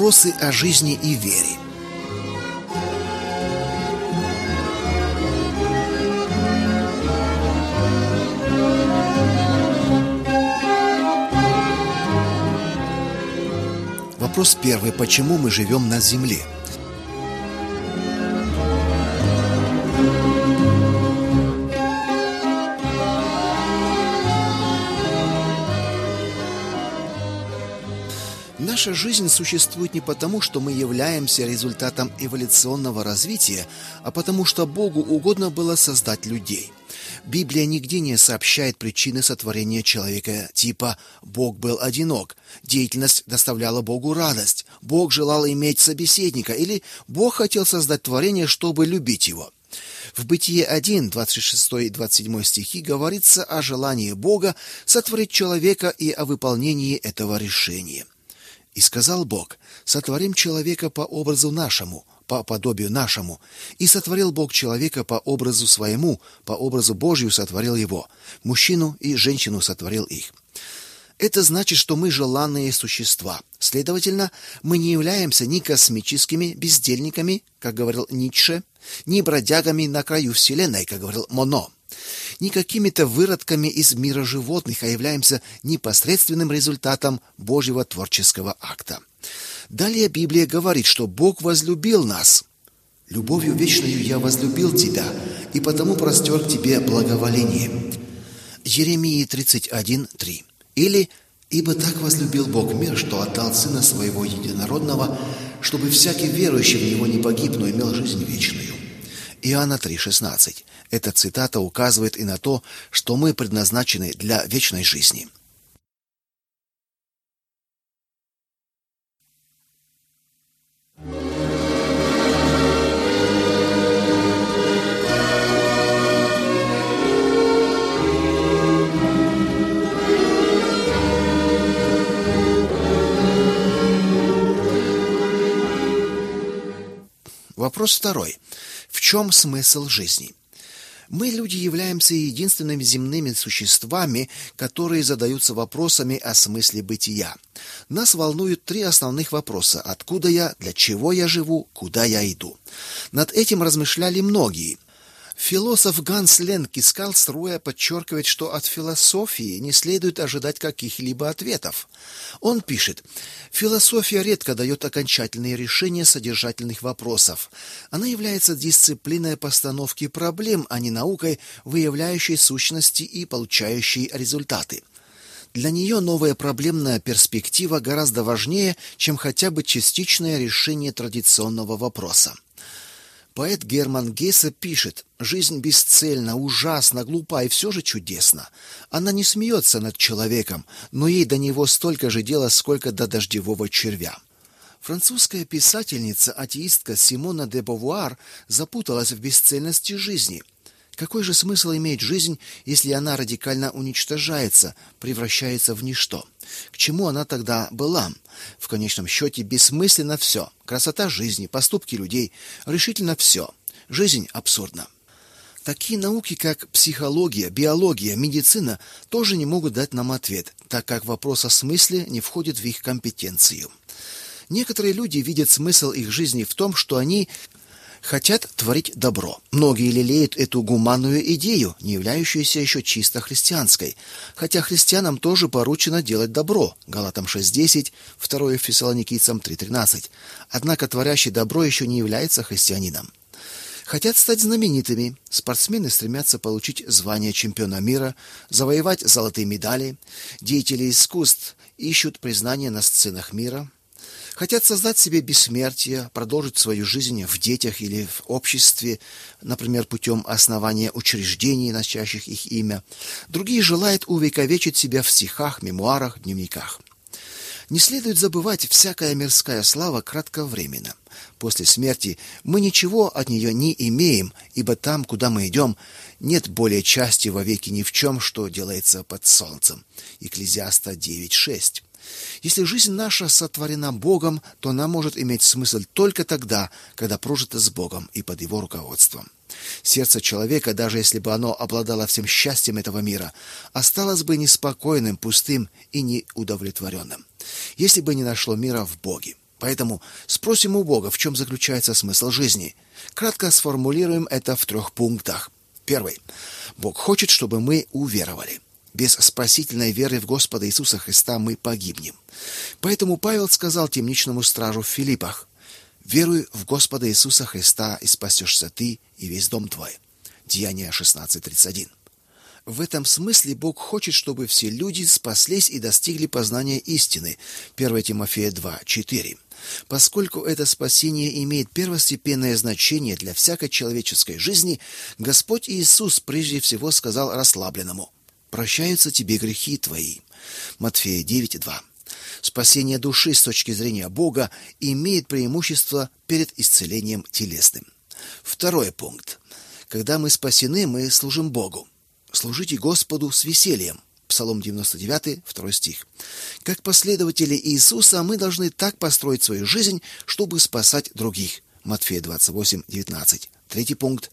Вопросы о жизни и вере. Вопрос первый. Почему мы живем на Земле? Наша жизнь существует не потому, что мы являемся результатом эволюционного развития, а потому что Богу угодно было создать людей. Библия нигде не сообщает причины сотворения человека типа «Бог был одинок», «Деятельность доставляла Богу радость», «Бог желал иметь собеседника» или «Бог хотел создать творение, чтобы любить его». В Бытие 1, 26 и 27 стихи говорится о желании Бога сотворить человека и о выполнении этого решения. И сказал Бог, сотворим человека по образу нашему, по подобию нашему. И сотворил Бог человека по образу своему, по образу Божию сотворил его. Мужчину и женщину сотворил их. Это значит, что мы желанные существа. Следовательно, мы не являемся ни космическими бездельниками, как говорил Ницше, ни бродягами на краю Вселенной, как говорил Моно не какими-то выродками из мира животных, а являемся непосредственным результатом Божьего творческого акта. Далее Библия говорит, что Бог возлюбил нас. «Любовью вечною я возлюбил тебя, и потому простер к тебе благоволение». Еремии 31.3. Или «Ибо так возлюбил Бог мир, что отдал Сына Своего Единородного, чтобы всякий верующий в Него не погиб, но имел жизнь вечную». Иоанна 3.16. Эта цитата указывает и на то, что мы предназначены для вечной жизни. Вопрос второй. В чем смысл жизни? Мы, люди, являемся единственными земными существами, которые задаются вопросами о смысле бытия. Нас волнуют три основных вопроса: откуда я, для чего я живу, куда я иду. Над этим размышляли многие. Философ Ганс Ленкискал струя подчеркивает, что от философии не следует ожидать каких-либо ответов. Он пишет, философия редко дает окончательные решения содержательных вопросов. Она является дисциплиной постановки проблем, а не наукой, выявляющей сущности и получающей результаты. Для нее новая проблемная перспектива гораздо важнее, чем хотя бы частичное решение традиционного вопроса. Поэт Герман Гессе пишет: "Жизнь бесцельна, ужасна, глупа и все же чудесна. Она не смеется над человеком, но ей до него столько же дела, сколько до дождевого червя". Французская писательница-атеистка Симона де Бовуар запуталась в бесцельности жизни. Какой же смысл иметь жизнь, если она радикально уничтожается, превращается в ничто? К чему она тогда была? В конечном счете бессмысленно все. Красота жизни, поступки людей, решительно все. Жизнь абсурдна. Такие науки, как психология, биология, медицина, тоже не могут дать нам ответ, так как вопрос о смысле не входит в их компетенцию. Некоторые люди видят смысл их жизни в том, что они хотят творить добро. Многие лелеют эту гуманную идею, не являющуюся еще чисто христианской, хотя христианам тоже поручено делать добро. Галатам 6:10, 2 Фессалоникийцам 3:13. Однако творящий добро еще не является христианином. Хотят стать знаменитыми. Спортсмены стремятся получить звание чемпиона мира, завоевать золотые медали. Деятели искусств ищут признание на сценах мира. Хотят создать себе бессмертие, продолжить свою жизнь в детях или в обществе, например, путем основания учреждений, носящих их имя. Другие желают увековечить себя в стихах, мемуарах, дневниках. Не следует забывать, всякая мирская слава кратковременна. После смерти мы ничего от нее не имеем, ибо там, куда мы идем, нет более части вовеки ни в чем, что делается под солнцем. Екклезиаста 9:6. Если жизнь наша сотворена Богом, то она может иметь смысл только тогда, когда прожита с Богом и под его руководством. Сердце человека, даже если бы оно обладало всем счастьем этого мира, осталось бы неспокойным, пустым и неудовлетворенным, если бы не нашло мира в Боге. Поэтому спросим у Бога, в чем заключается смысл жизни. Кратко сформулируем это в трех пунктах. Первый. Бог хочет, чтобы мы уверовали. Без спасительной веры в Господа Иисуса Христа мы погибнем. Поэтому Павел сказал темничному стражу в Филиппах, «Веруй в Господа Иисуса Христа, и спасешься ты и весь дом твой». Деяние 16.31. В этом смысле Бог хочет, чтобы все люди спаслись и достигли познания истины. 1 Тимофея 2.4. Поскольку это спасение имеет первостепенное значение для всякой человеческой жизни, Господь Иисус прежде всего сказал расслабленному – прощаются тебе грехи твои. Матфея 9:2. Спасение души с точки зрения Бога имеет преимущество перед исцелением телесным. Второй пункт. Когда мы спасены, мы служим Богу. Служите Господу с весельем. Псалом 99, 2 стих. Как последователи Иисуса мы должны так построить свою жизнь, чтобы спасать других. Матфея 28, 19. Третий пункт.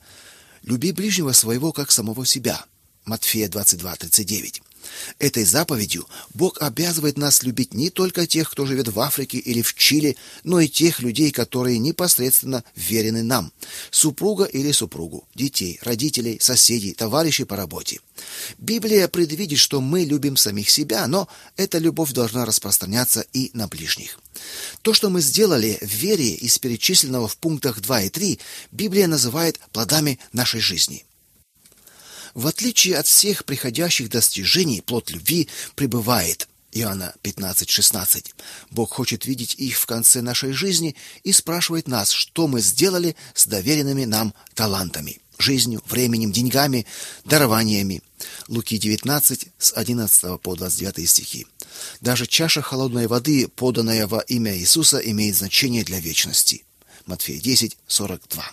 Люби ближнего своего, как самого себя. Матфея 22:39. Этой заповедью Бог обязывает нас любить не только тех, кто живет в Африке или в Чили, но и тех людей, которые непосредственно верены нам: супруга или супругу, детей, родителей, соседей, товарищей по работе. Библия предвидит, что мы любим самих себя, но эта любовь должна распространяться и на ближних. То, что мы сделали в вере из перечисленного в пунктах 2 и 3, Библия называет плодами нашей жизни. В отличие от всех приходящих достижений, плод любви пребывает. Иоанна 15:16. Бог хочет видеть их в конце нашей жизни и спрашивает нас, что мы сделали с доверенными нам талантами, жизнью, временем, деньгами, дарованиями. Луки 19 с 11 по 29 стихи. Даже чаша холодной воды, поданная во имя Иисуса, имеет значение для вечности. Матфея 10:42.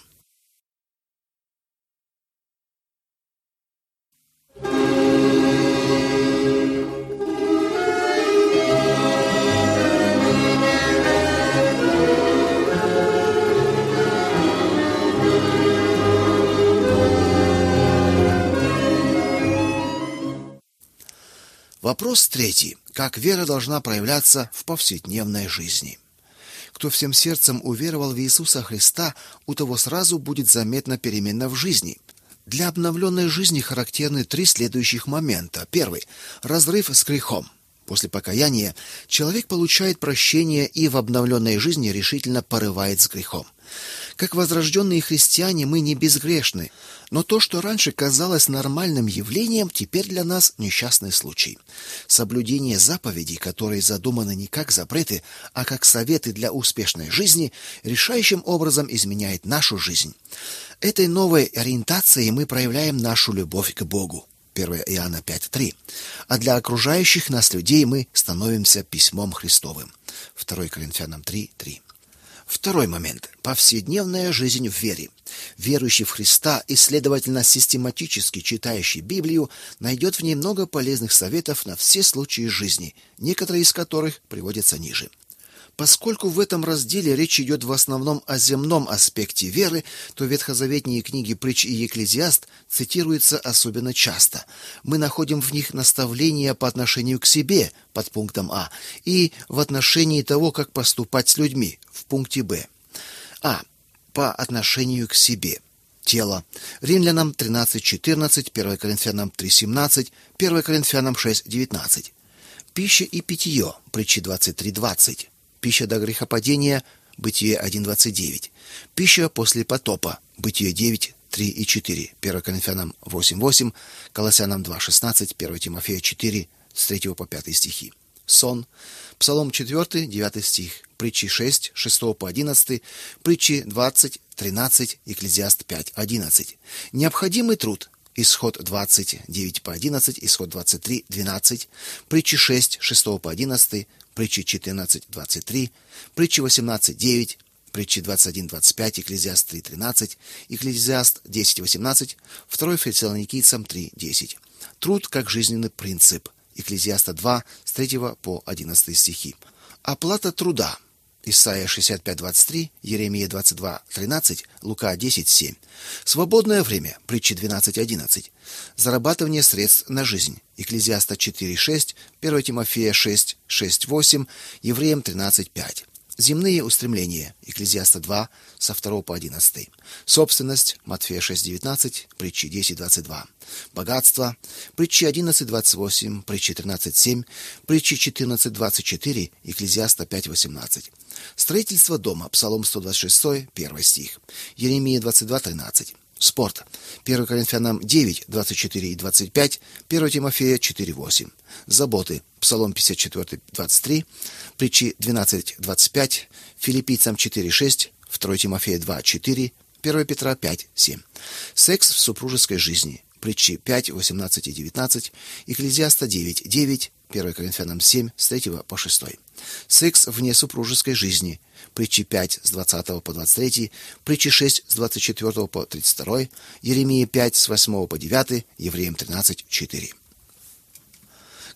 Вопрос третий. Как вера должна проявляться в повседневной жизни? Кто всем сердцем уверовал в Иисуса Христа, у того сразу будет заметна перемена в жизни. Для обновленной жизни характерны три следующих момента. Первый разрыв с грехом. После покаяния человек получает прощение и в обновленной жизни решительно порывает с грехом. Как возрожденные христиане мы не безгрешны, но то, что раньше казалось нормальным явлением, теперь для нас несчастный случай. Соблюдение заповедей, которые задуманы не как запреты, а как советы для успешной жизни, решающим образом изменяет нашу жизнь. Этой новой ориентацией мы проявляем нашу любовь к Богу. 1 Иоанна 5:3. А для окружающих нас людей мы становимся письмом Христовым. 2 Коринфянам 3:3. Второй момент повседневная жизнь в вере. Верующий в Христа и, следовательно, систематически читающий Библию, найдет в ней много полезных советов на все случаи жизни, некоторые из которых приводятся ниже. Поскольку в этом разделе речь идет в основном о земном аспекте веры, то ветхозаветные книги Притч и Екклезиаст цитируются особенно часто. Мы находим в них наставления по отношению к себе под пунктом А и в отношении того, как поступать с людьми в пункте Б. А. По отношению к себе. Тело. Римлянам 13:14, 1 Коринфянам 3:17, 1 Коринфянам 6:19. Пища и питье. Притчи 23:20. Пища до грехопадения. Бытие 1:29. Пища после потопа. Бытие 9 3 и 4. 1 Коринфянам 8:8, Колоссянам 2:16, 1 Тимофея 4 с 3 по 5 стихи. Сон. Псалом 4, 9 стих. Притчи 6, 6 по 11, Притчи 20, 13, Екклезиаст 5, 11. Необходимый труд. Исход 20, 9 по 11, Исход 23, 12, Притчи 6, 6 по 11, Притчи 14, 23, Притчи 18, 9, Притчи 21, 25, Екклезиаст 3, 13, Екклезиаст 10, 18, 2 Фессалоникийцам 3, 10. Труд как жизненный принцип. Екклезиаста 2, с 3 по 11 стихи. Оплата труда. Исайя 65:23, Еремия 22:13, Лука 10:7. Свободное время. Притчи 12:11. Зарабатывание средств на жизнь. Екклезиаста 4:6, 1 Тимофея 6:6-8, Евреям 13:5. Земные устремления. Екклезиаста 2, со 2 по 11. Собственность. Матфея 6:19, притчи 10:22. Богатство. Притчи 11:28, притчи 13:7, притчи 14:24, Екклезиаста 5:18. Строительство дома. Псалом 126, 1 стих. Еремия 22:13. Спорт. 1 Коринфянам 9, 24 и 25, 1 Тимофея 4, 8. Заботы. Псалом 54, 23, притчи 12, 25, Филиппийцам 4, 6, 2 Тимофея 2, 4, 1 Петра 5, 7. Секс в супружеской жизни. Притчи 5, 18 и 19, Екклезиаста 9, 9, 1 Коринфянам 7, с 3 по 6. Секс вне супружеской жизни. Притчи 5 с 20 по 23, Притчи 6 с 24 по 32, Еремия 5 с 8 по 9, Евреям 13, 4.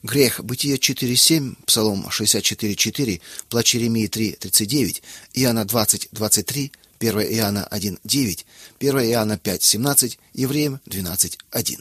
Грех. Бытие 4.7, Псалом 64.4, Плач Еремии 3.39, Иоанна 20.23, 1 Иоанна 1.9, 1 Иоанна 5.17, Евреям 12.1.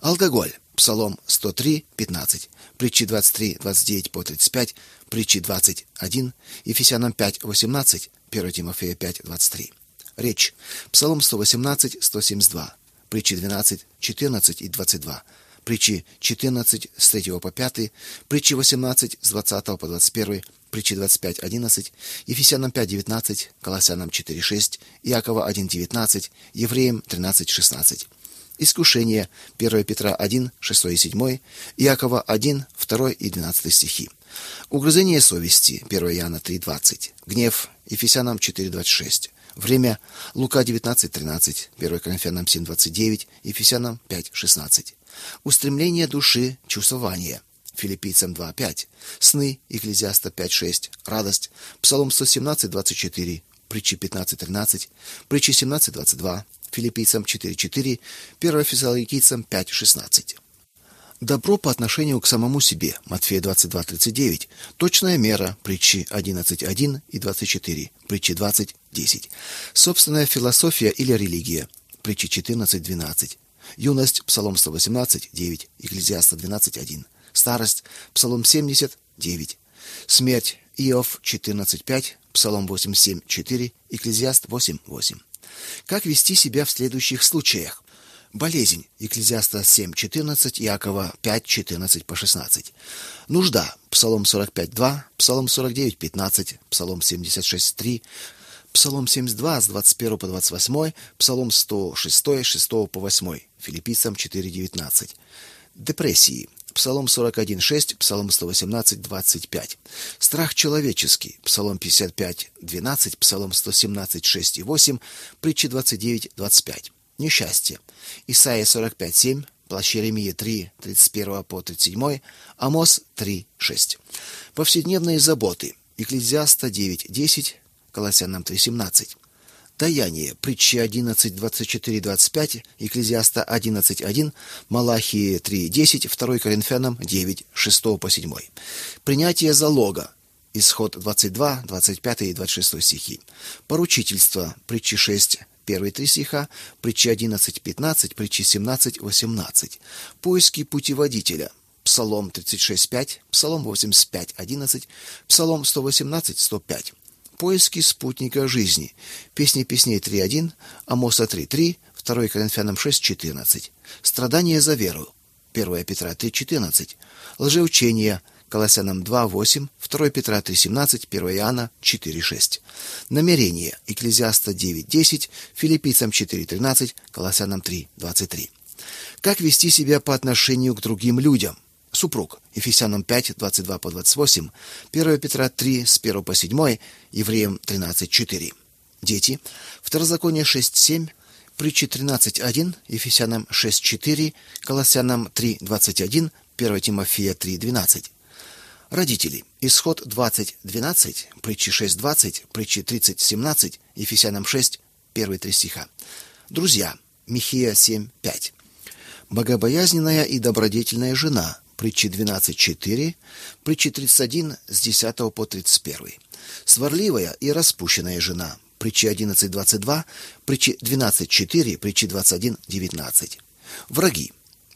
Алкоголь. Псалом 103.15, Притчи 23.29 по 35, Притчи 21, Ефесянам 5.18, 1 Тимофея 5.23. Речь. Псалом 118.172, Притчи 12.14 и 22, Притчи 14 с 3 по 5, Притчи 18 с 20 по 21, Притчи 25.11, Ефесянам 5.19, Колоссянам 4.6, Иакова 1.19, Евреям 13.16. Искушение. 1 Петра 1, 6 и 7, Иакова 1, 2 и 12 стихи. Угрызение совести. 1 Иоанна 3, 20. Гнев. Ефесянам 4, 26. Время. Лука 19, 13. 1 Коринфянам 7, 29. Ефесянам 5, 16. Устремление души, чувствование. Филиппийцам 2, 5. Сны. Екклезиаста 5, 6. Радость. Псалом 117, 24. Притчи 15, 13. Притчи 17, 22 филиппийцам 4.4, 1 Фессалоникийцам 5.16. Добро по отношению к самому себе. Матфея 22:39. Точная мера. Притчи 11:1 и 24. Притчи 20:10. Собственная философия или религия. Притчи 14:12. Юность. Псалом 118:9. Екклезиаста 12:1. Старость. Псалом 70:9. Смерть. Иов 14:5. Псалом 87:4. Екклезиаст 8:8. Как вести себя в следующих случаях? Болезнь. Екклезиаста 7.14, Иакова 5.14 по 16. Нужда. Псалом 45.2, Псалом 49.15, Псалом 76.3, Псалом 72 с 21 по 28, Псалом 106 6 по 8, Филиппийцам 4.19. Депрессии. Псалом 41.6, Псалом 118.25. Страх человеческий. Псалом 55.12, Псалом 117.6 и 8, Притчи 29.25. Несчастье. Исайя 45.7, Плащ Еремия 3, 31 по 37, Амос 3, 6. Повседневные заботы. Екклезиаста 9, 10, Колоссянам 3, 17. Даяние. Притчи 11, 24, 25, Екклезиаста 11, 1, Малахии 3, 10, 2 Коринфянам 9, 6 по 7. Принятие залога. Исход 22, 25 и 26 стихи. Поручительство. Притчи 6, первые три стиха, притчи 11, 15, притчи 17, 18. Поиски путеводителя. Псалом 36, 5, Псалом 85, 11, Псалом 118, 105. Поиски спутника жизни. Песни песней 3.1, Амоса 3.3, 2 Коринфянам 6.14. Страдания за веру. 1 Петра 3.14. Лжеучение. Колоссянам 2.8, 2 Петра 3.17, 1 Иоанна 4.6. Намерение. Екклезиаста 9.10, Филиппийцам 4.13, Колоссянам 3.23. Как вести себя по отношению к другим людям? Супруг. Ефесянам 5, 22 по 28, 1 Петра 3, с 1 по 7, Евреям 13, 4. Дети. Второзаконие 6, 7, Притчи 13, 1, Ефесянам 6, 4, Колоссянам 3, 21, 1 Тимофея 3, 12. Родители. Исход 20, 12, Притчи 6, 20, Притчи 30, 17, Ефесянам 6, первые три стиха. Друзья. Михея 7, 5. Богобоязненная и добродетельная жена, притчи 12.4, притчи 31 с 10 по 31. Сварливая и распущенная жена, притчи 11.22, притчи 12.4, притчи 21.19. Враги.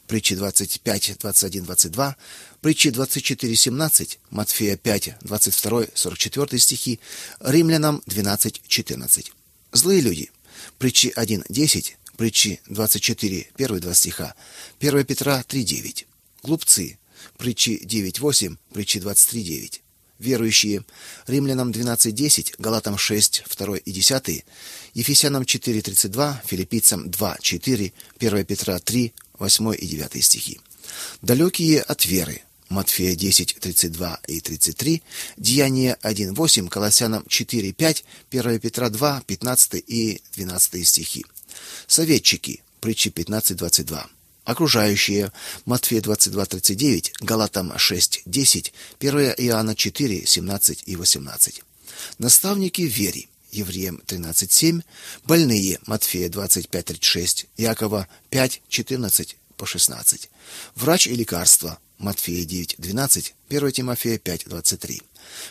притчи 25, 21, 22, притчи 24, 17, Матфея 5, 22, 44 стихи, Римлянам 12, 14. Злые люди. Притчи 1, 10, притчи 24, первые два стиха, 1 Петра 3, 9. Глупцы. Притчи 9, 8, притчи 23, 9 верующие, Римлянам 12:10, Галатам 6, 2 и 10, Ефесянам 4:32, Филиппийцам 2:4, 1 Петра 3, 8 и 9 стихи. Далекие от веры. Матфея 10:32 и 33, Деяния 1:8, Колоссянам 4:5, 1 Петра 2, 15 и 12 стихи. Советчики. Притчи 15:22 окружающие. Матфея 22:39, Галатам 6:10, 1 Иоанна 4:17 и 18. Наставники вере. Евреям 13:7, больные. Матфея 25:36, Якова 5:14 по 16. Врач и лекарство. Матфея 9:12, 1 Тимофея 5:23.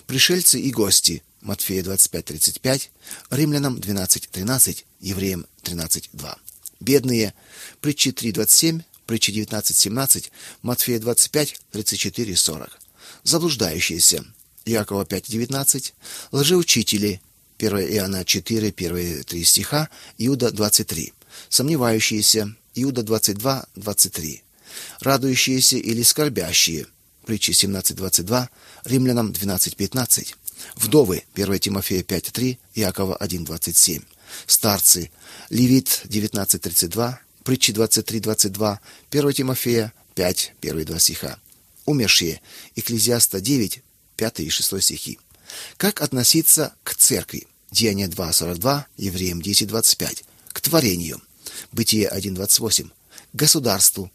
Пришельцы и гости. Матфея 25:35, Римлянам 12:13, Евреям 13:2 бедные. Притчи 3.27, притчи 19.17, Матфея 25, 34, 40. Заблуждающиеся. Якова 5.19, лжеучители. 1 Иоанна 4, первые три стиха, Иуда 23. Сомневающиеся. Иуда 22, 23. Радующиеся или скорбящие. Притчи 17.22, Римлянам 12.15. Вдовы. 1 Тимофея 5.3, Якова 1.27 старцы. Левит 19:32, Притчи 23:22, 1 Тимофея 5, первые два стиха. Умершие. Экклезиаста 9, 5 и 6 стихи. Как относиться к церкви? Деяния 2:42, Евреям 10:25. К творению. Бытие 1:28. Государству.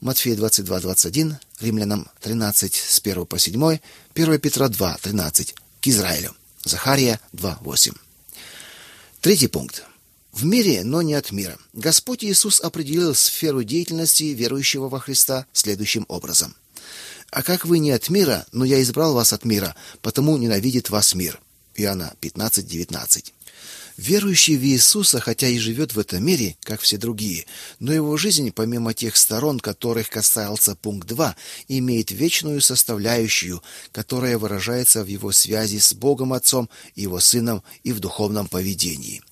Матфея 22:21, Римлянам 13 с 1 по 7, 1 Петра 2:13. К Израилю. Захария 2:8. Третий пункт. В мире, но не от мира. Господь Иисус определил сферу деятельности верующего во Христа следующим образом. А как вы не от мира, но я избрал вас от мира, потому ненавидит вас мир. Иоанна 15:19. Верующий в Иисуса, хотя и живет в этом мире, как все другие, но его жизнь, помимо тех сторон, которых касался пункт 2, имеет вечную составляющую, которая выражается в его связи с Богом Отцом, Его Сыном и в духовном поведении.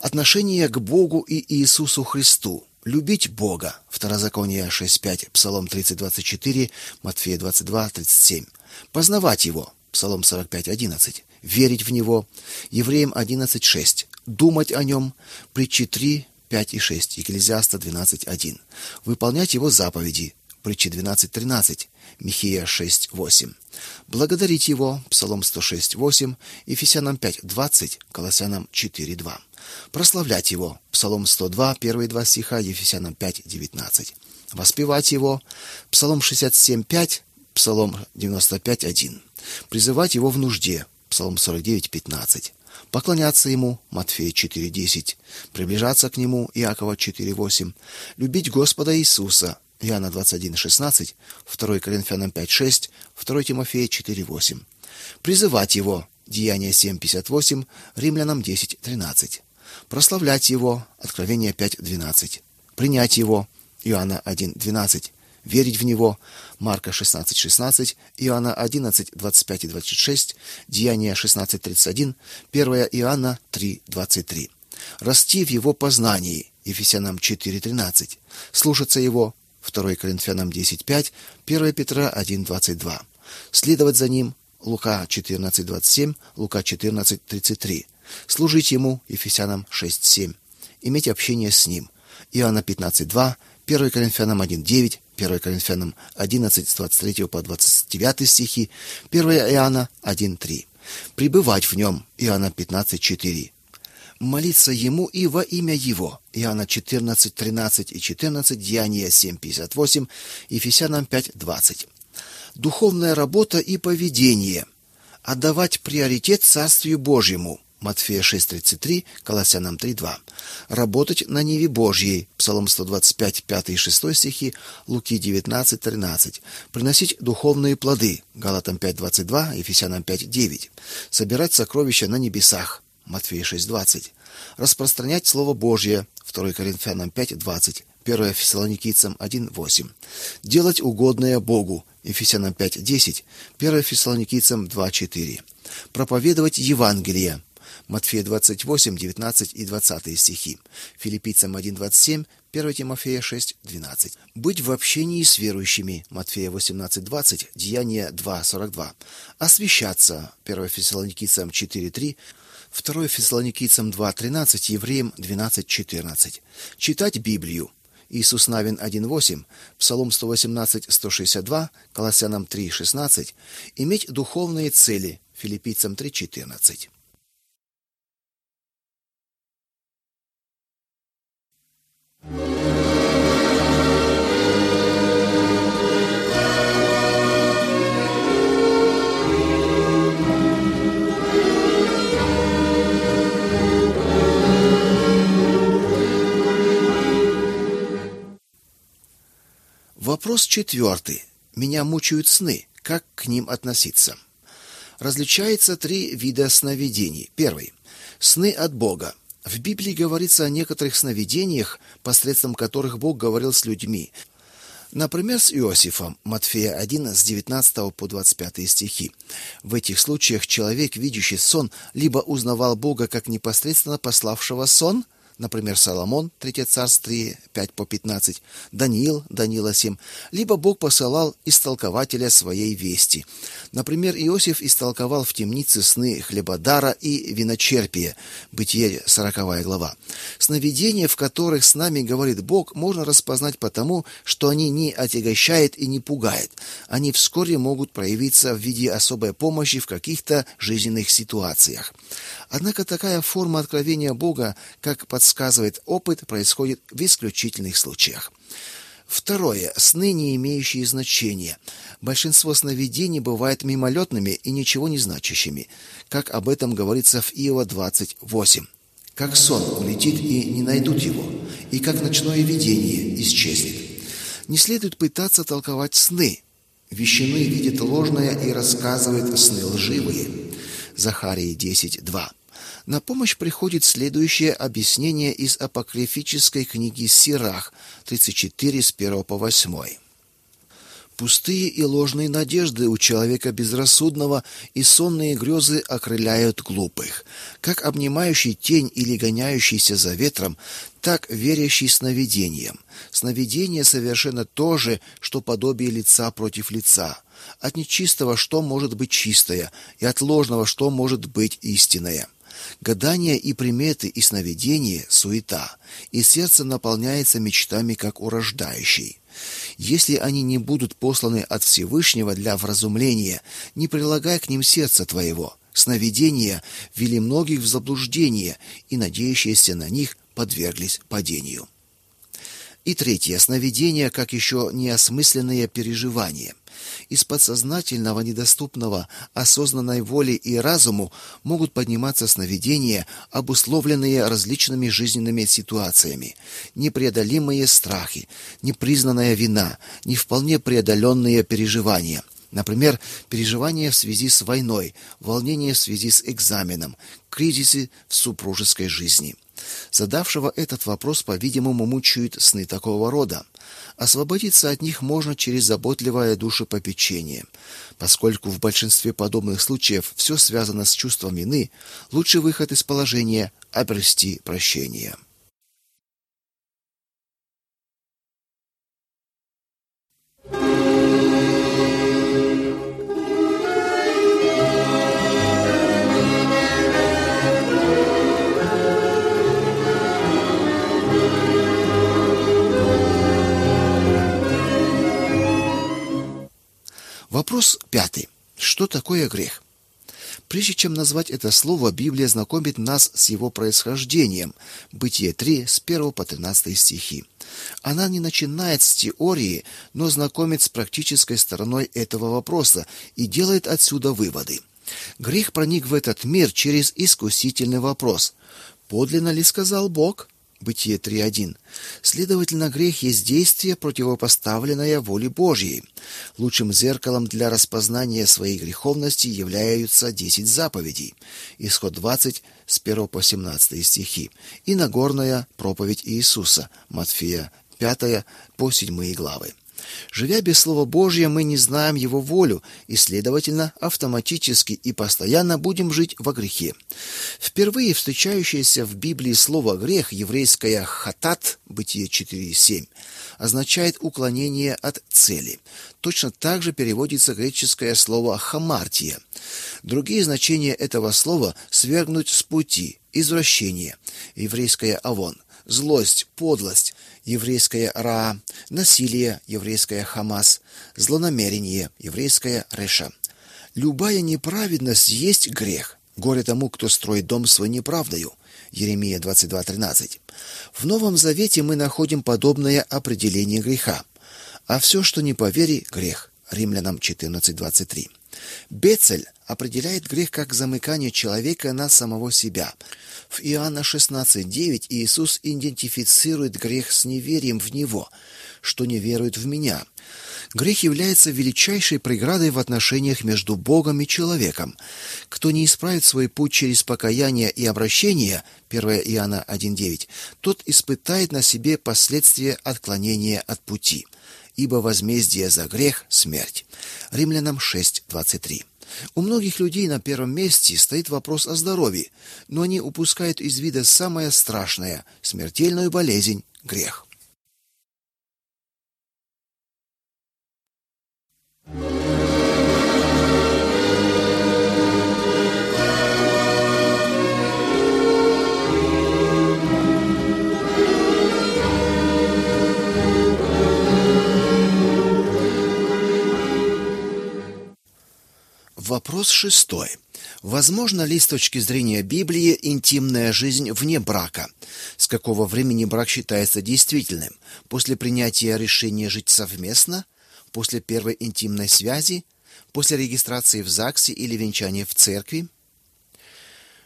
Отношение к Богу и Иисусу Христу. Любить Бога. Второзаконие 6.5, Псалом 30.24, Матфея 22.37. Познавать Его. Псалом 45.11 верить в него. Евреям 11:6. Думать о нем. Притчи 3, 5 и 6. Екклезиаста 12:1. Выполнять его заповеди. Притчи 12:13. Михея 6:8. Благодарить его. Псалом 106:8, Ефесянам 5:20, Колоссянам 4:2. Прославлять его. Псалом 102, первые два стиха, Ефесянам 5:19. Воспевать его. Псалом 67:5, Псалом 95:1. Призывать его в нужде. Псалом 49:15. Поклоняться ему Матфея 4:10. Приближаться к нему Иакова 4:8. Любить Господа Иисуса Иоанна 21:16, 2 Коринфянам 5:6, 2 Тимофея 4:8. Призывать его Деяния 7:58, Римлянам 10:13. Прославлять его Откровение 5:12. Принять его Иоанна 1:12 верить в него. Марка 16:16, 16, Иоанна 11, 25 и 26, Деяния 16:31, 1 Иоанна 3:23. Расти в его познании. Ефесянам 4:13. Слушаться его. 2 Коринфянам 10:5, 1 Петра 1:22. Следовать за ним. Лука 14:27, Лука 14:33. Служить ему. Ефесянам 6:7. Иметь общение с ним. Иоанна 15:2, 1 Коринфянам 1:9, 1 Коринфянам 11 с 23 по 29 стихи, 1 Иоанна 1:3. Пребывать в нем. Иоанна 15:4. Молиться ему и во имя его. Иоанна 14:13 и 14, Деяния 7:58, Ефесянам 5:20. Духовная работа и поведение. Отдавать приоритет Царствию Божьему. Матфея 6:33, Колоссянам 3:2. Работать на ниве Божьей. Псалом 125, 5 и 6 стихи, Луки 19:13. Приносить духовные плоды. Галатам 5:22, Ефесянам 5:9. Собирать сокровища на небесах. Матфея 6:20. Распространять слово Божье. 2 Коринфянам 5:20, 1 Фессалоникийцам 1.8. Делать угодное Богу. Ефесянам 5.10. 1 Фессалоникийцам 2.4. Проповедовать Евангелие. Матфея 28, 19 и 20 стихи. Филиппийцам 1.27, 1 Тимофея 6, 12. Быть в общении с верующими. Матфея 18, 20, Деяния 2, 42. Освящаться. 1 Фессалоникийцам 4, 3, 2 Фессалоникийцам 2, 13, Евреям 12, 14. Читать Библию. Иисус Навин 1.8, Псалом 118, 162, Колоссянам 3, 16. Иметь духовные цели. Филиппийцам 3, Вопрос четвертый. Меня мучают сны. Как к ним относиться? Различается три вида сновидений. Первый. Сны от Бога. В Библии говорится о некоторых сновидениях, посредством которых Бог говорил с людьми. Например, с Иосифом, Матфея 1, с 19 по 25 стихи. В этих случаях человек, видящий сон, либо узнавал Бога как непосредственно пославшего сон – например, Соломон, 3 царств 3, 5 по 15, Даниил, Данила 7, либо Бог посылал истолкователя своей вести. Например, Иосиф истолковал в темнице сны хлебодара и виночерпия, Бытие 40 глава. Сновидения, в которых с нами говорит Бог, можно распознать потому, что они не отягощают и не пугают. Они вскоре могут проявиться в виде особой помощи в каких-то жизненных ситуациях. Однако такая форма откровения Бога, как подсказывает опыт, происходит в исключительных случаях. Второе. Сны, не имеющие значения. Большинство сновидений бывают мимолетными и ничего не значащими, как об этом говорится в Иова 28. Как сон улетит и не найдут его, и как ночное видение исчезнет. Не следует пытаться толковать сны. Вещины видит ложное и рассказывает сны лживые. Захарии 10.2. На помощь приходит следующее объяснение из апокрифической книги Сирах 34 с 1 по 8. Пустые и ложные надежды у человека безрассудного и сонные грезы окрыляют глупых. Как обнимающий тень или гоняющийся за ветром, так верящий сновидением. Сновидение совершенно то же, что подобие лица против лица. От нечистого что может быть чистое, и от ложного что может быть истинное. Гадания и приметы и сновидения – суета, и сердце наполняется мечтами, как урождающий. Если они не будут посланы от Всевышнего для вразумления, не прилагай к ним сердца твоего. Сновидения ввели многих в заблуждение, и надеющиеся на них подверглись падению. И третье – сновидение, как еще неосмысленное переживание – из подсознательного, недоступного осознанной воле и разуму могут подниматься сновидения, обусловленные различными жизненными ситуациями, непреодолимые страхи, непризнанная вина, не вполне преодоленные переживания – Например, переживания в связи с войной, волнение в связи с экзаменом, кризисы в супружеской жизни. Задавшего этот вопрос, по-видимому, мучают сны такого рода. Освободиться от них можно через заботливое душепопечение. Поскольку в большинстве подобных случаев все связано с чувством вины, лучший выход из положения – обрести прощение. Вопрос пятый. Что такое грех? Прежде чем назвать это слово, Библия знакомит нас с его происхождением. Бытие 3, с 1 по 13 стихи. Она не начинает с теории, но знакомит с практической стороной этого вопроса и делает отсюда выводы. Грех проник в этот мир через искусительный вопрос. Подлинно ли сказал Бог? Бытие 3.1. Следовательно, грех есть действие, противопоставленное воле Божьей. Лучшим зеркалом для распознания своей греховности являются 10 заповедей. Исход 20 с 1 по 17 стихи. И Нагорная проповедь Иисуса. Матфея 5 по 7 главы. Живя без Слова Божьего, мы не знаем Его волю и, следовательно, автоматически и постоянно будем жить во грехе. Впервые встречающееся в Библии слово «грех» еврейское «хатат» Бытие 4.7 означает уклонение от цели. Точно так же переводится греческое слово «хамартия». Другие значения этого слова – свергнуть с пути, извращение, еврейское «авон», злость, подлость, еврейское «ра», насилие, еврейское «хамас», злонамерение, еврейское «реша». Любая неправедность есть грех. Горе тому, кто строит дом свой неправдою. Еремия 22:13. В Новом Завете мы находим подобное определение греха. А все, что не по вере, грех. Римлянам 14:23. Бецель определяет грех как замыкание человека на самого себя. В Иоанна 16:9 Иисус идентифицирует грех с неверием в него, что не верует в меня. Грех является величайшей преградой в отношениях между Богом и человеком. Кто не исправит свой путь через покаяние и обращение, 1 Иоанна 1:9, тот испытает на себе последствия отклонения от пути. Ибо возмездие за грех смерть. Римлянам 6:23. У многих людей на первом месте стоит вопрос о здоровье, но они упускают из вида самое страшное смертельную болезнь грех. Вопрос шестой. Возможно ли с точки зрения Библии интимная жизнь вне брака? С какого времени брак считается действительным? После принятия решения жить совместно? После первой интимной связи? После регистрации в ЗАГСе или венчания в церкви?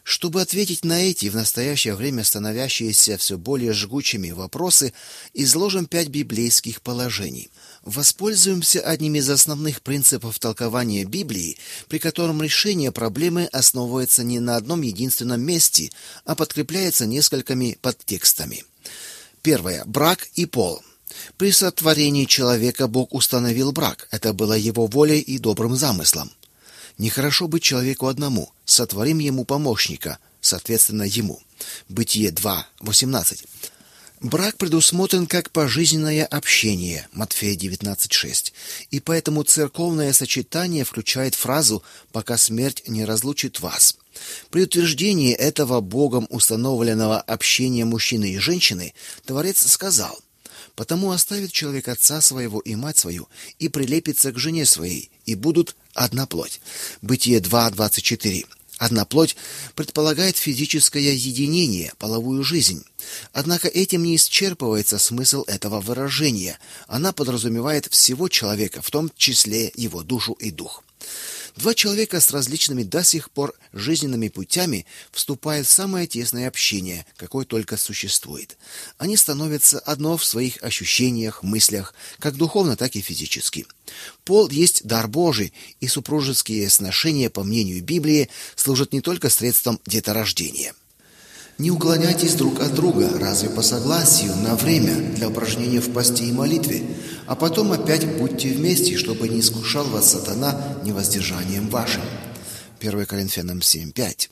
Чтобы ответить на эти в настоящее время становящиеся все более жгучими вопросы, изложим пять библейских положений. Воспользуемся одним из основных принципов толкования Библии, при котором решение проблемы основывается не на одном единственном месте, а подкрепляется несколькими подтекстами. Первое. Брак и пол. При сотворении человека Бог установил брак. Это было его волей и добрым замыслом. Нехорошо быть человеку одному. Сотворим ему помощника, соответственно, ему. Бытие 2.18. Брак предусмотрен как пожизненное общение, Матфея 19.6, и поэтому церковное сочетание включает фразу «пока смерть не разлучит вас». При утверждении этого Богом установленного общения мужчины и женщины Творец сказал – Потому оставит человек отца своего и мать свою, и прилепится к жене своей, и будут одна плоть. Бытие 2.24. Одна плоть предполагает физическое единение, половую жизнь. Однако этим не исчерпывается смысл этого выражения. Она подразумевает всего человека, в том числе его душу и дух. Два человека с различными до сих пор жизненными путями вступают в самое тесное общение, какое только существует. Они становятся одно в своих ощущениях, мыслях, как духовно, так и физически. Пол есть дар Божий, и супружеские сношения, по мнению Библии, служат не только средством деторождения. Не уклоняйтесь друг от друга, разве по согласию, на время для упражнения в посте и молитве, а потом опять будьте вместе, чтобы не искушал вас сатана невоздержанием вашим. 1 Коринфянам 7.5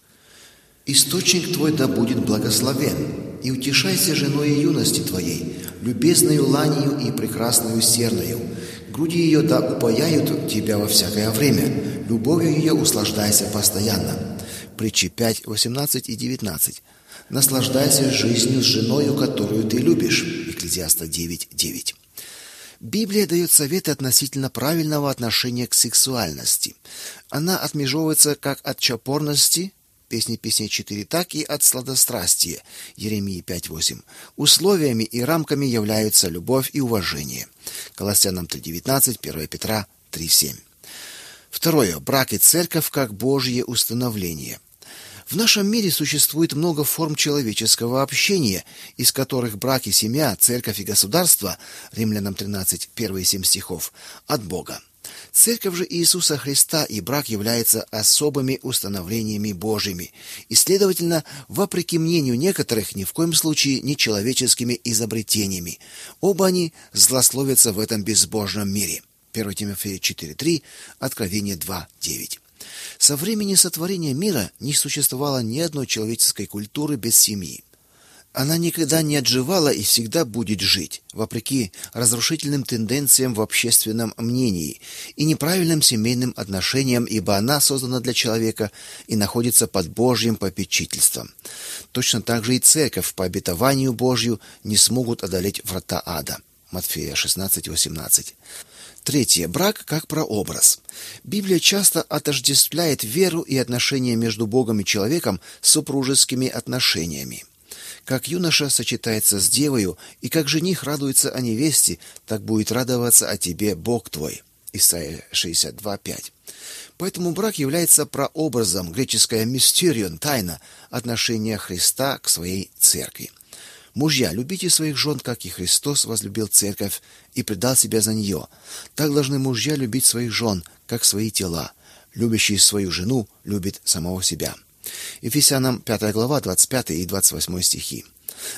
«Источник твой да будет благословен, и утешайся женой юности твоей, любезною ланию и прекрасною серною, груди ее да упаяют тебя во всякое время, любовью ее услаждайся постоянно». Притчи 5, 18 и 19. Наслаждайся жизнью с женою, которую ты любишь. Экклезиаста 9.9. Библия дает советы относительно правильного отношения к сексуальности. Она отмежевывается как от чопорности, Песни песней 4, так и от сладострастия, Еремии 5.8. Условиями и рамками являются любовь и уважение. Колоссянам 3.19, 1 Петра 3.7. Второе. Брак и церковь как Божье установление – в нашем мире существует много форм человеческого общения, из которых брак и семья, церковь и государство, Римлянам 13, первые семь стихов, от Бога. Церковь же Иисуса Христа и брак являются особыми установлениями Божьими, и, следовательно, вопреки мнению некоторых, ни в коем случае не человеческими изобретениями. Оба они злословятся в этом безбожном мире. 1 Тимофея 4.3, Откровение 2.9. Со времени сотворения мира не существовало ни одной человеческой культуры без семьи. Она никогда не отживала и всегда будет жить, вопреки разрушительным тенденциям в общественном мнении и неправильным семейным отношениям, ибо она создана для человека и находится под Божьим попечительством. Точно так же и церковь по обетованию Божью не смогут одолеть врата ада. Матфея 16:18. Третье. Брак как прообраз. Библия часто отождествляет веру и отношения между Богом и человеком с супружескими отношениями. Как юноша сочетается с девою, и как жених радуется о невесте, так будет радоваться о тебе Бог твой. Исайя 62:5. Поэтому брак является прообразом греческое мистерион, тайна отношения Христа к своей церкви. Мужья, любите своих жен, как и Христос возлюбил церковь и предал себя за нее. Так должны мужья любить своих жен, как свои тела. Любящий свою жену любит самого себя. Ефесянам 5 глава 25 и 28 стихи.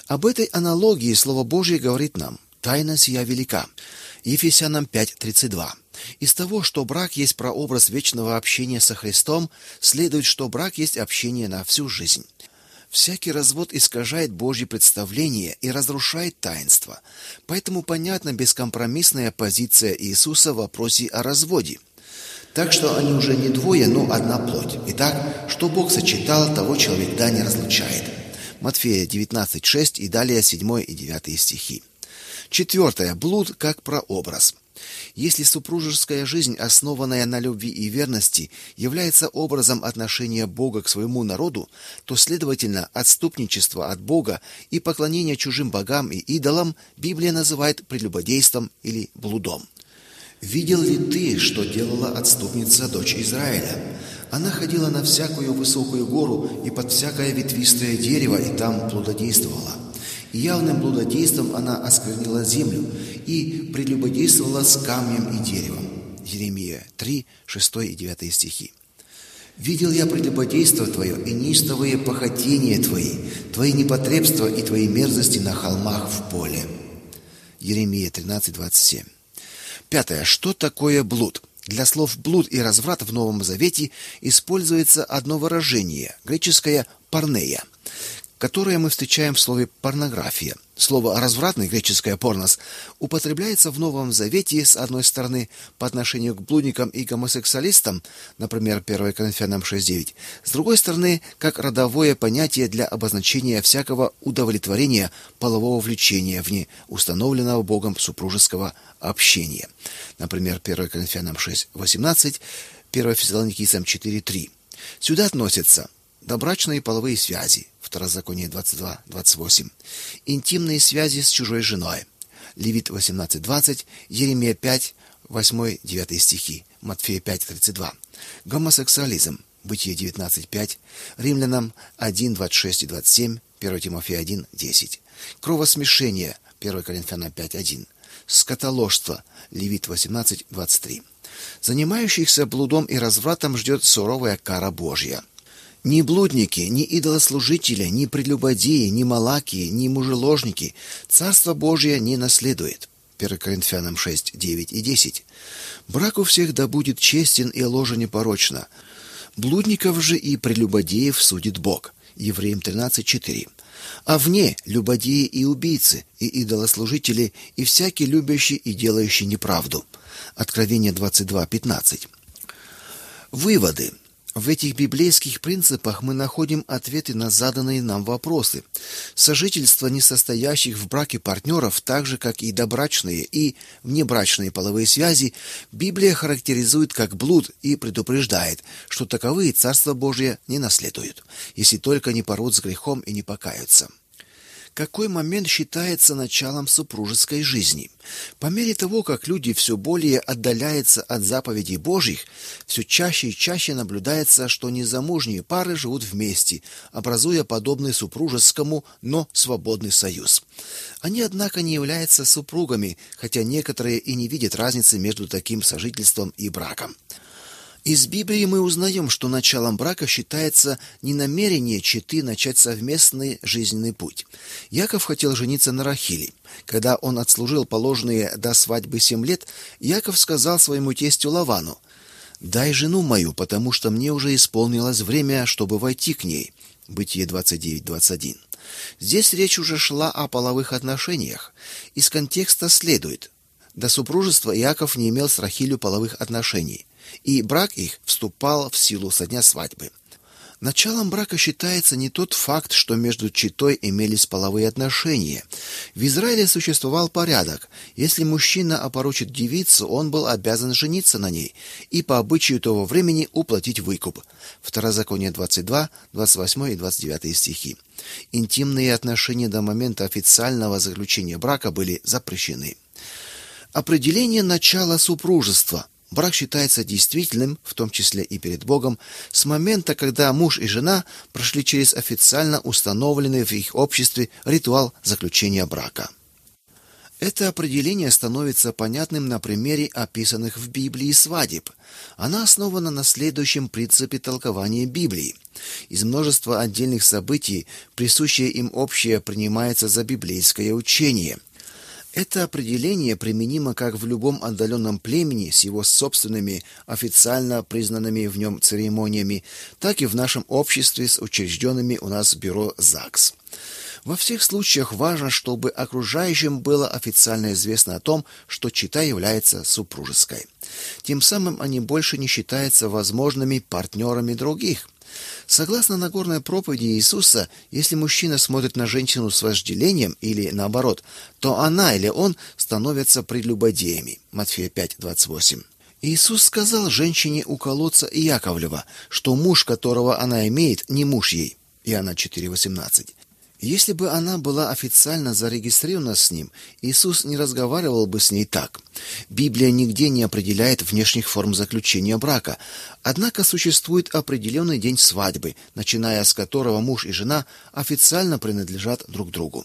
Об этой аналогии Слово Божье говорит нам: тайна сия велика. Ефесянам 5:32. Из того, что брак есть прообраз вечного общения со Христом, следует, что брак есть общение на всю жизнь. Всякий развод искажает Божье представление и разрушает таинство. Поэтому понятна бескомпромиссная позиция Иисуса в вопросе о разводе. Так что они уже не двое, но одна плоть. Итак, что Бог сочетал, того человек да не разлучает. Матфея 19:6 и далее 7 и 9 стихи. Четвертое. Блуд как прообраз. Если супружеская жизнь, основанная на любви и верности, является образом отношения Бога к своему народу, то, следовательно, отступничество от Бога и поклонение чужим богам и идолам Библия называет прелюбодейством или блудом. Видел ли ты, что делала отступница дочь Израиля? Она ходила на всякую высокую гору и под всякое ветвистое дерево и там плододействовала. Явным блудодейством она осквернила землю и прелюбодействовала с камнем и деревом. Еремия 3, 6 и 9 стихи. Видел я прелюбодейство твое и неистовые похотения твои, твои непотребства и твои мерзости на холмах в поле. Еремия 13, 27. Пятое. Что такое блуд? Для слов блуд и разврат в Новом Завете используется одно выражение, греческое парнея, которое мы встречаем в слове порнография. Слово развратный греческое порнос употребляется в Новом Завете с одной стороны по отношению к блудникам и гомосексуалистам, например, 1 Коринфянам 6:9, с другой стороны, как родовое понятие для обозначения всякого удовлетворения полового влечения вне установленного Богом супружеского общения. Например, 1 Коринфянам 6:18, 1 Фессалоникийцам 4:3. Сюда относятся добрачные половые связи, Второзаконие 22:28. Интимные связи с чужой женой. Левит 18:20, Еремия 5, 8, 9 стихи, Матфея 5:32. Гомосексуализм. Бытие 19:5, Римлянам 1:26 и 27, 1 Тимофея 1:10. Кровосмешение. 1 Коринфянам 5:1. Скотоложство. Левит 18:23. Занимающихся блудом и развратом ждет суровая кара Божья. Ни блудники, ни идолослужители, ни прелюбодеи, ни малакии, ни мужеложники Царство Божие не наследует. 1 Коринфянам 6, 9 и 10. Брак у всех да будет честен и ложа непорочна. Блудников же и прелюбодеев судит Бог. Евреям 13, 4. А вне любодеи и убийцы, и идолослужители, и всякий любящий и делающий неправду. Откровение 22, 15. Выводы. В этих библейских принципах мы находим ответы на заданные нам вопросы. Сожительство несостоящих в браке партнеров, так же как и добрачные и внебрачные половые связи, Библия характеризует как блуд и предупреждает, что таковые Царство Божие не наследуют, если только не порвут с грехом и не покаются. Какой момент считается началом супружеской жизни. По мере того, как люди все более отдаляются от заповедей Божьих, все чаще и чаще наблюдается, что незамужние пары живут вместе, образуя подобный супружескому, но свободный союз. Они, однако, не являются супругами, хотя некоторые и не видят разницы между таким сожительством и браком. Из Библии мы узнаем, что началом брака считается не намерение четы начать совместный жизненный путь. Яков хотел жениться на Рахиле. Когда он отслужил положенные до свадьбы семь лет, Яков сказал своему тестю Лавану, «Дай жену мою, потому что мне уже исполнилось время, чтобы войти к ней». Бытие 29.21. Здесь речь уже шла о половых отношениях. Из контекста следует, до супружества Иаков не имел с Рахилью половых отношений и брак их вступал в силу со дня свадьбы. Началом брака считается не тот факт, что между читой имелись половые отношения. В Израиле существовал порядок. Если мужчина опорочит девицу, он был обязан жениться на ней и по обычаю того времени уплатить выкуп. Второзаконие 22, 28 и 29 стихи. Интимные отношения до момента официального заключения брака были запрещены. Определение начала супружества. Брак считается действительным, в том числе и перед Богом, с момента, когда муж и жена прошли через официально установленный в их обществе ритуал заключения брака. Это определение становится понятным на примере описанных в Библии свадеб. Она основана на следующем принципе толкования Библии. Из множества отдельных событий присущее им общее принимается за библейское учение – это определение применимо как в любом отдаленном племени с его собственными официально признанными в нем церемониями, так и в нашем обществе с учрежденными у нас бюро ЗАГС. Во всех случаях важно, чтобы окружающим было официально известно о том, что чита является супружеской. Тем самым они больше не считаются возможными партнерами других. Согласно Нагорной проповеди Иисуса, если мужчина смотрит на женщину с вожделением или наоборот, то она или он становятся прелюбодеями. Матфея 5:28. Иисус сказал женщине у колодца Яковлева, что муж, которого она имеет, не муж ей. Иоанна 4:18. Если бы она была официально зарегистрирована с ним, Иисус не разговаривал бы с ней так. Библия нигде не определяет внешних форм заключения брака, однако существует определенный день свадьбы, начиная с которого муж и жена официально принадлежат друг другу.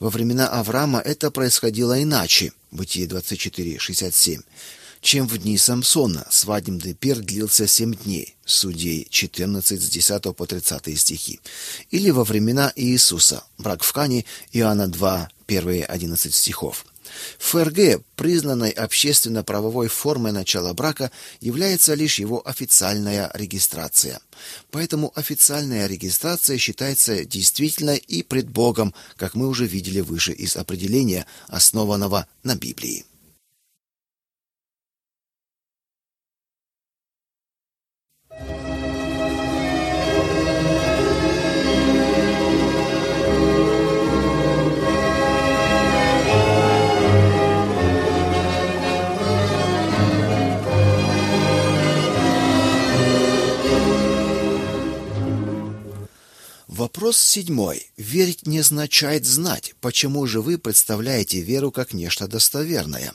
Во времена Авраама это происходило иначе. Бытие 24:67 чем в дни Самсона. Свадебный пир длился семь дней. Судей 14 с 10 по 30 стихи. Или во времена Иисуса. Брак в Кане, Иоанна 2, первые 11 стихов. ФРГ, признанной общественно-правовой формой начала брака, является лишь его официальная регистрация. Поэтому официальная регистрация считается действительной и пред Богом, как мы уже видели выше из определения, основанного на Библии. Вопрос седьмой. Верить не означает знать. Почему же вы представляете веру как нечто достоверное?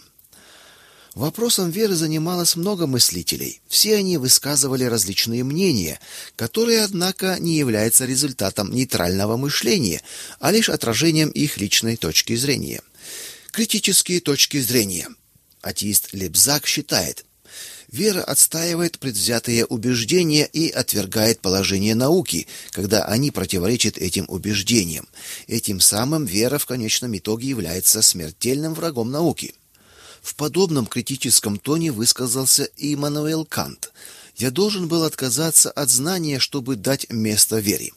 Вопросом веры занималось много мыслителей. Все они высказывали различные мнения, которые, однако, не являются результатом нейтрального мышления, а лишь отражением их личной точки зрения. Критические точки зрения. Атеист Лебзак считает, Вера отстаивает предвзятые убеждения и отвергает положение науки, когда они противоречат этим убеждениям. Этим самым вера в конечном итоге является смертельным врагом науки. В подобном критическом тоне высказался и Иммануил Кант. Я должен был отказаться от знания, чтобы дать место вере.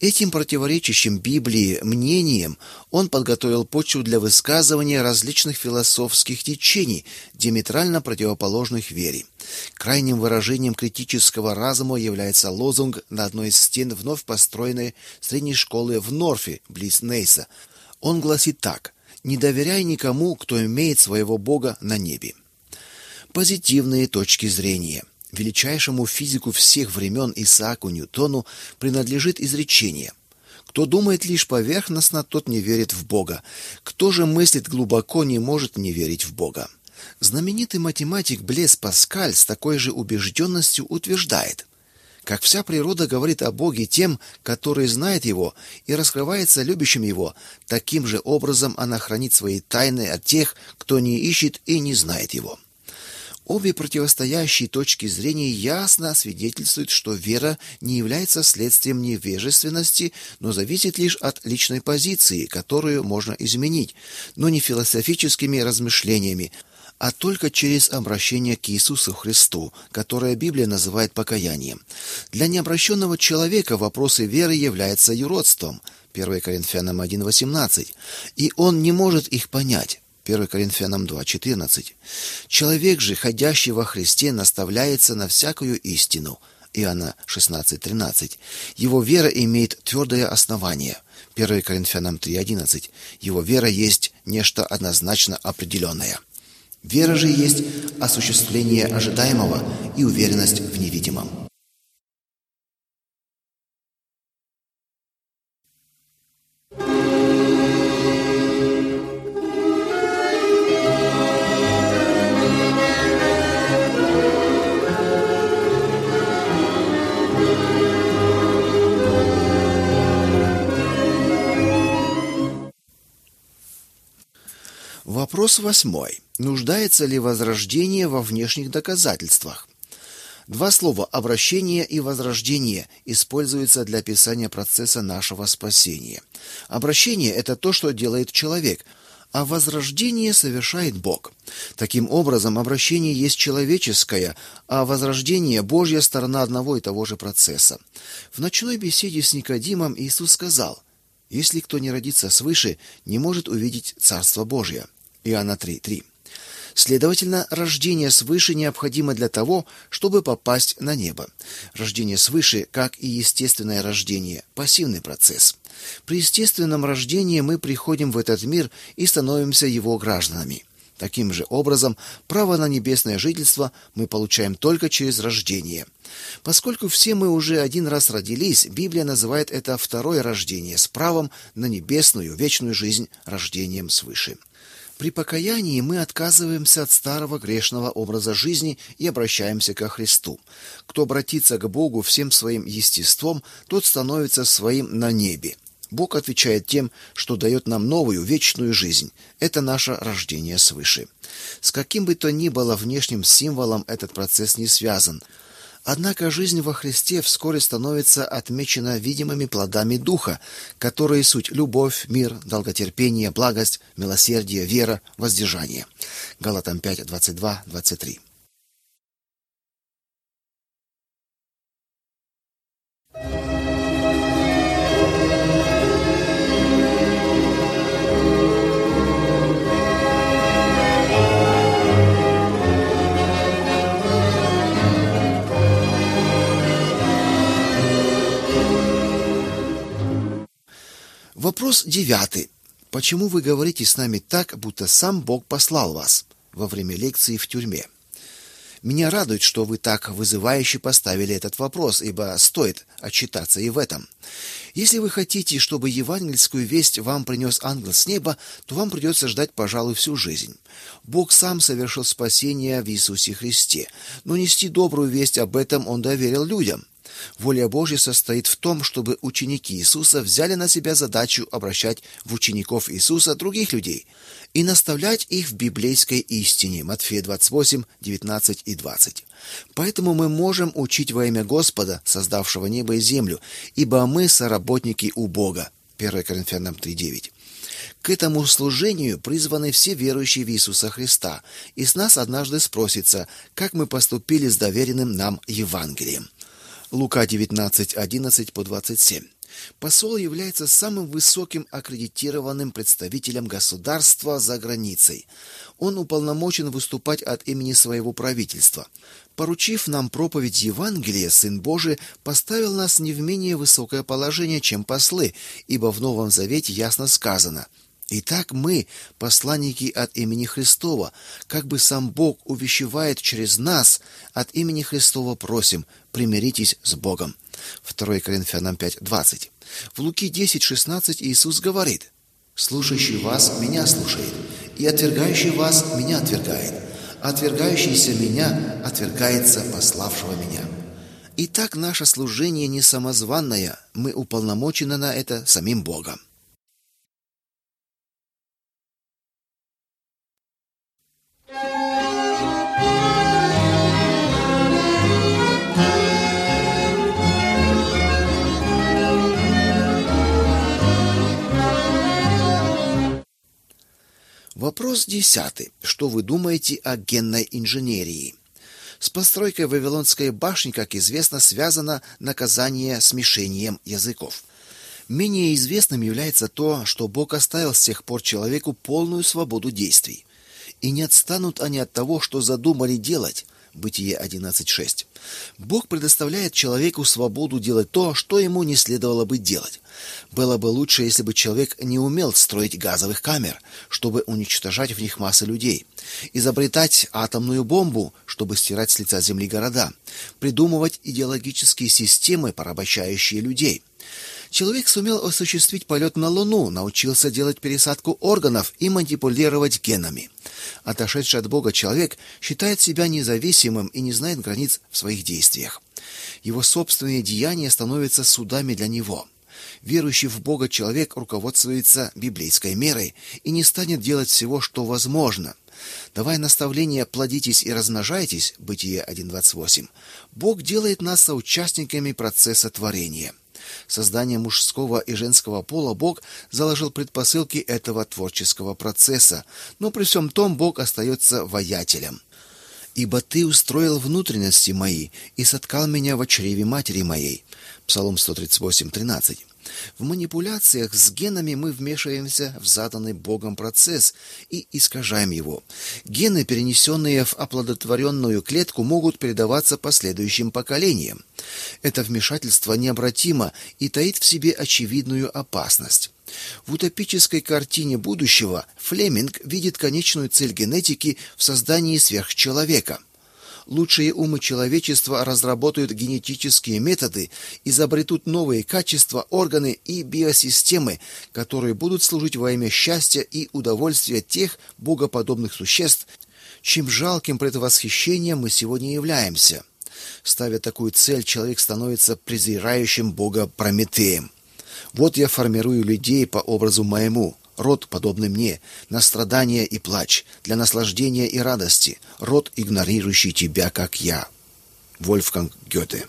Этим противоречащим Библии мнением он подготовил почву для высказывания различных философских течений, диаметрально противоположных вере. Крайним выражением критического разума является лозунг на одной из стен вновь построенной средней школы в Норфе, близ Нейса. Он гласит так: "Не доверяй никому, кто имеет своего бога на небе". Позитивные точки зрения. Величайшему физику всех времен Исааку Ньютону принадлежит изречение: Кто думает лишь поверхностно, тот не верит в Бога. Кто же мыслит глубоко, не может не верить в Бога. Знаменитый математик Блес Паскаль с такой же убежденностью утверждает: как вся природа говорит о Боге тем, которые знают его и раскрывается любящим его, таким же образом она хранит свои тайны от тех, кто не ищет и не знает его. Обе противостоящие точки зрения ясно свидетельствуют, что вера не является следствием невежественности, но зависит лишь от личной позиции, которую можно изменить, но не философическими размышлениями, а только через обращение к Иисусу Христу, которое Библия называет покаянием. Для необращенного человека вопросы веры являются юродством. 1 Коринфянам 1:18. И он не может их понять. 1 Коринфянам 2:14. Человек же, ходящий во Христе, наставляется на всякую истину. Иоанна 16:13. Его вера имеет твердое основание. 1 Коринфянам 3:11. Его вера есть нечто однозначно определенное. Вера же есть осуществление ожидаемого и уверенность в невидимом. Вопрос восьмой. Нуждается ли возрождение во внешних доказательствах? Два слова «обращение» и «возрождение» используются для описания процесса нашего спасения. Обращение – это то, что делает человек, а возрождение совершает Бог. Таким образом, обращение есть человеческое, а возрождение – Божья сторона одного и того же процесса. В ночной беседе с Никодимом Иисус сказал, «Если кто не родится свыше, не может увидеть Царство Божье». Иоанна 3:3. Следовательно, рождение свыше необходимо для того, чтобы попасть на небо. Рождение свыше, как и естественное рождение, пассивный процесс. При естественном рождении мы приходим в этот мир и становимся его гражданами. Таким же образом, право на небесное жительство мы получаем только через рождение. Поскольку все мы уже один раз родились, Библия называет это второе рождение с правом на небесную вечную жизнь рождением свыше. При покаянии мы отказываемся от старого грешного образа жизни и обращаемся ко Христу. Кто обратится к Богу всем своим естеством, тот становится своим на небе. Бог отвечает тем, что дает нам новую вечную жизнь. Это наше рождение свыше. С каким бы то ни было внешним символом этот процесс не связан – Однако жизнь во Христе вскоре становится отмечена видимыми плодами духа, которые суть любовь, мир, долготерпение, благость, милосердие, вера, воздержание. Галатам 5, Вопрос девятый. Почему вы говорите с нами так, будто сам Бог послал вас во время лекции в тюрьме? Меня радует, что вы так вызывающе поставили этот вопрос, ибо стоит отчитаться и в этом. Если вы хотите, чтобы евангельскую весть вам принес ангел с неба, то вам придется ждать, пожалуй, всю жизнь. Бог сам совершил спасение в Иисусе Христе, но нести добрую весть об этом он доверил людям. Воля Божья состоит в том, чтобы ученики Иисуса взяли на себя задачу обращать в учеников Иисуса других людей и наставлять их в библейской истине. Матфея 28, 19 и 20. Поэтому мы можем учить во имя Господа, создавшего небо и землю, ибо мы соработники у Бога. 1 Коринфянам 3:9. К этому служению призваны все верующие в Иисуса Христа, и с нас однажды спросится, как мы поступили с доверенным нам Евангелием. Лука 19:11 по 27. Посол является самым высоким аккредитированным представителем государства за границей. Он уполномочен выступать от имени своего правительства. Поручив нам проповедь Евангелия, Сын Божий поставил нас не в менее высокое положение, чем послы, ибо в Новом Завете ясно сказано: Итак, мы, посланники от имени Христова, как бы сам Бог увещевает через нас, от имени Христова просим, примиритесь с Богом. 2 Коринфянам 5:20. В Луки 10:16 Иисус говорит: Слушающий вас меня слушает, и отвергающий вас меня отвергает. Отвергающийся меня отвергается пославшего меня. Итак, наше служение не самозванное, мы уполномочены на это самим Богом. Вопрос десятый. Что вы думаете о генной инженерии? С постройкой Вавилонской башни, как известно, связано наказание смешением языков. Менее известным является то, что Бог оставил с тех пор человеку полную свободу действий. И не отстанут они от того, что задумали делать. Бытие 11.6. Бог предоставляет человеку свободу делать то, что ему не следовало бы делать. Было бы лучше, если бы человек не умел строить газовых камер, чтобы уничтожать в них массы людей, изобретать атомную бомбу, чтобы стирать с лица земли города, придумывать идеологические системы, порабощающие людей. Человек сумел осуществить полет на Луну, научился делать пересадку органов и манипулировать генами. Отошедший от Бога человек считает себя независимым и не знает границ в своих действиях. Его собственные деяния становятся судами для него. Верующий в Бога человек руководствуется библейской мерой и не станет делать всего, что возможно. Давая наставление «плодитесь и размножайтесь» Бытие 1.28, Бог делает нас соучастниками процесса творения. Создание мужского и женского пола Бог заложил предпосылки этого творческого процесса, но при всем том Бог остается воятелем. Ибо ты устроил внутренности мои и соткал меня в чреве матери моей. Псалом 138:13. В манипуляциях с генами мы вмешиваемся в заданный Богом процесс и искажаем его. Гены, перенесенные в оплодотворенную клетку, могут передаваться последующим поколениям. Это вмешательство необратимо и таит в себе очевидную опасность. В утопической картине будущего Флеминг видит конечную цель генетики в создании сверхчеловека – лучшие умы человечества разработают генетические методы, изобретут новые качества, органы и биосистемы, которые будут служить во имя счастья и удовольствия тех богоподобных существ, чем жалким предвосхищением мы сегодня являемся. Ставя такую цель, человек становится презирающим Бога Прометеем. Вот я формирую людей по образу моему – род, подобный мне, на страдания и плач, для наслаждения и радости, род, игнорирующий тебя, как я. Вольфганг Гёте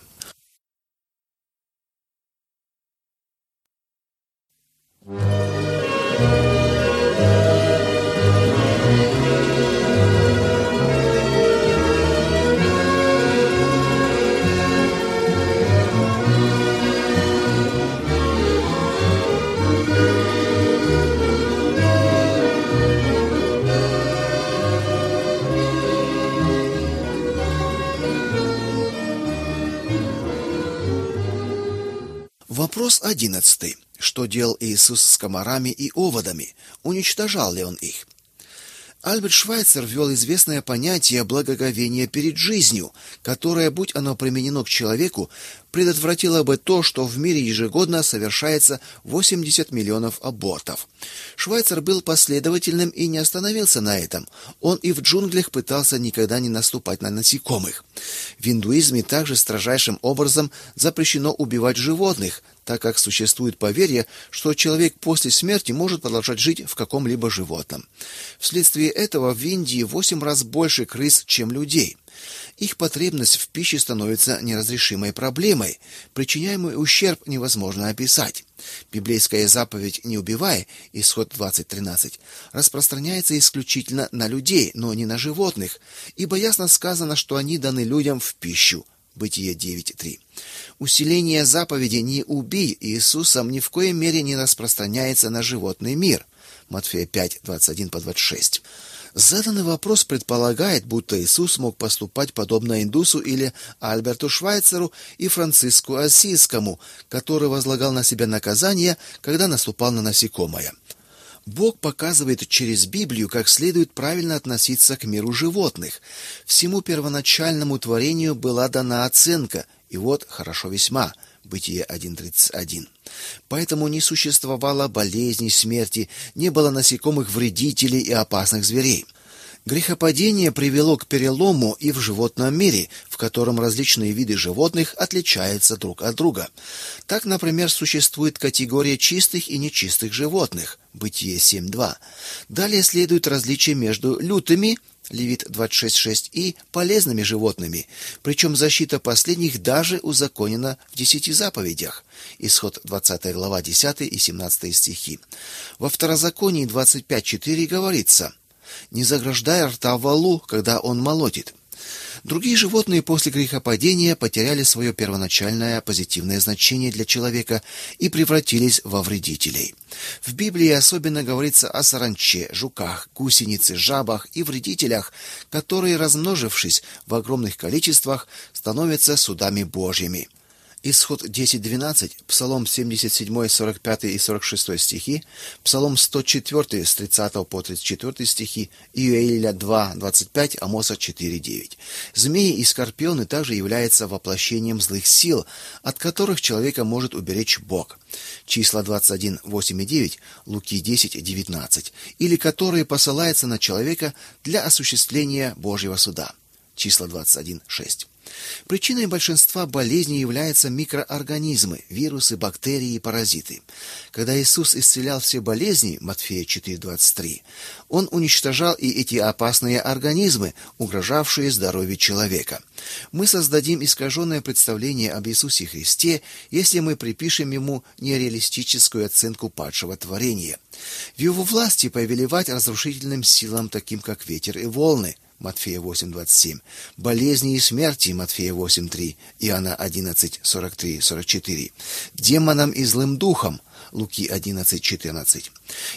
Вопрос одиннадцатый. Что делал Иисус с комарами и оводами? Уничтожал ли он их? Альберт Швайцер ввел известное понятие благоговения перед жизнью, которое, будь оно применено к человеку, предотвратило бы то, что в мире ежегодно совершается 80 миллионов абортов. Швайцер был последовательным и не остановился на этом. Он и в джунглях пытался никогда не наступать на насекомых. В индуизме также строжайшим образом запрещено убивать животных, так как существует поверье, что человек после смерти может продолжать жить в каком-либо животном. Вследствие этого в Индии восемь раз больше крыс, чем людей. Их потребность в пище становится неразрешимой проблемой, причиняемый ущерб невозможно описать. Библейская заповедь «не убивай» исход 20.13 распространяется исключительно на людей, но не на животных, ибо ясно сказано, что они даны людям в пищу. Бытие 9.3. Усиление заповеди «не убий» Иисусом ни в коей мере не распространяется на животный мир. Матфея 5, 21 по 26. Заданный вопрос предполагает, будто Иисус мог поступать подобно Индусу или Альберту Швайцеру и Франциску Ассизскому, который возлагал на себя наказание, когда наступал на насекомое. Бог показывает через Библию, как следует правильно относиться к миру животных. Всему первоначальному творению была дана оценка, и вот хорошо весьма. Бытие 1.31. Поэтому не существовало болезней, смерти, не было насекомых вредителей и опасных зверей. Грехопадение привело к перелому и в животном мире, в котором различные виды животных отличаются друг от друга. Так, например, существует категория чистых и нечистых животных, Бытие 7.2. Далее следует различие между лютыми, Левит 26.6, и полезными животными, причем защита последних даже узаконена в десяти заповедях. Исход 20 глава 10 и 17 стихи. Во Второзаконии 25.4 говорится – не заграждая рта валу, когда он молотит. Другие животные после грехопадения потеряли свое первоначальное позитивное значение для человека и превратились во вредителей. В Библии особенно говорится о саранче, жуках, гусенице, жабах и вредителях, которые, размножившись в огромных количествах, становятся судами Божьими. Исход 10.12, Псалом 77, 45 и 46 стихи, Псалом 104 с 30 по 34 стихи, Иуэля 2, 25, Амоса 4, 9. Змеи и скорпионы также являются воплощением злых сил, от которых человека может уберечь Бог. Числа 21, 8 и 9, Луки 10, 19, или которые посылаются на человека для осуществления Божьего суда. Числа 21, 6. Причиной большинства болезней являются микроорганизмы, вирусы, бактерии и паразиты. Когда Иисус исцелял все болезни, Матфея 4:23, он уничтожал и эти опасные организмы, угрожавшие здоровью человека. Мы создадим искаженное представление об Иисусе Христе, если мы припишем ему нереалистическую оценку падшего творения. В его власти повелевать разрушительным силам, таким как ветер и волны – Матфея 8:27, болезни и смерти Матфея 8:3, Иоанна 11:43-44, демонам и злым духам Луки 11:14.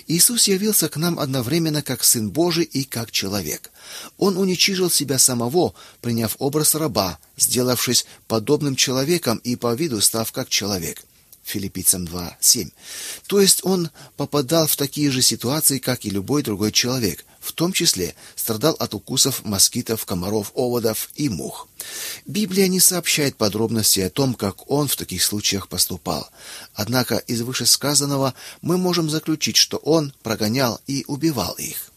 Иисус явился к нам одновременно как сын Божий и как человек. Он уничижил себя самого, приняв образ раба, сделавшись подобным человеком и по виду став как человек. Филиппийцам 2:7. То есть он попадал в такие же ситуации, как и любой другой человек, в том числе страдал от укусов москитов, комаров, оводов и мух. Библия не сообщает подробностей о том, как он в таких случаях поступал. Однако из вышесказанного мы можем заключить, что он прогонял и убивал их.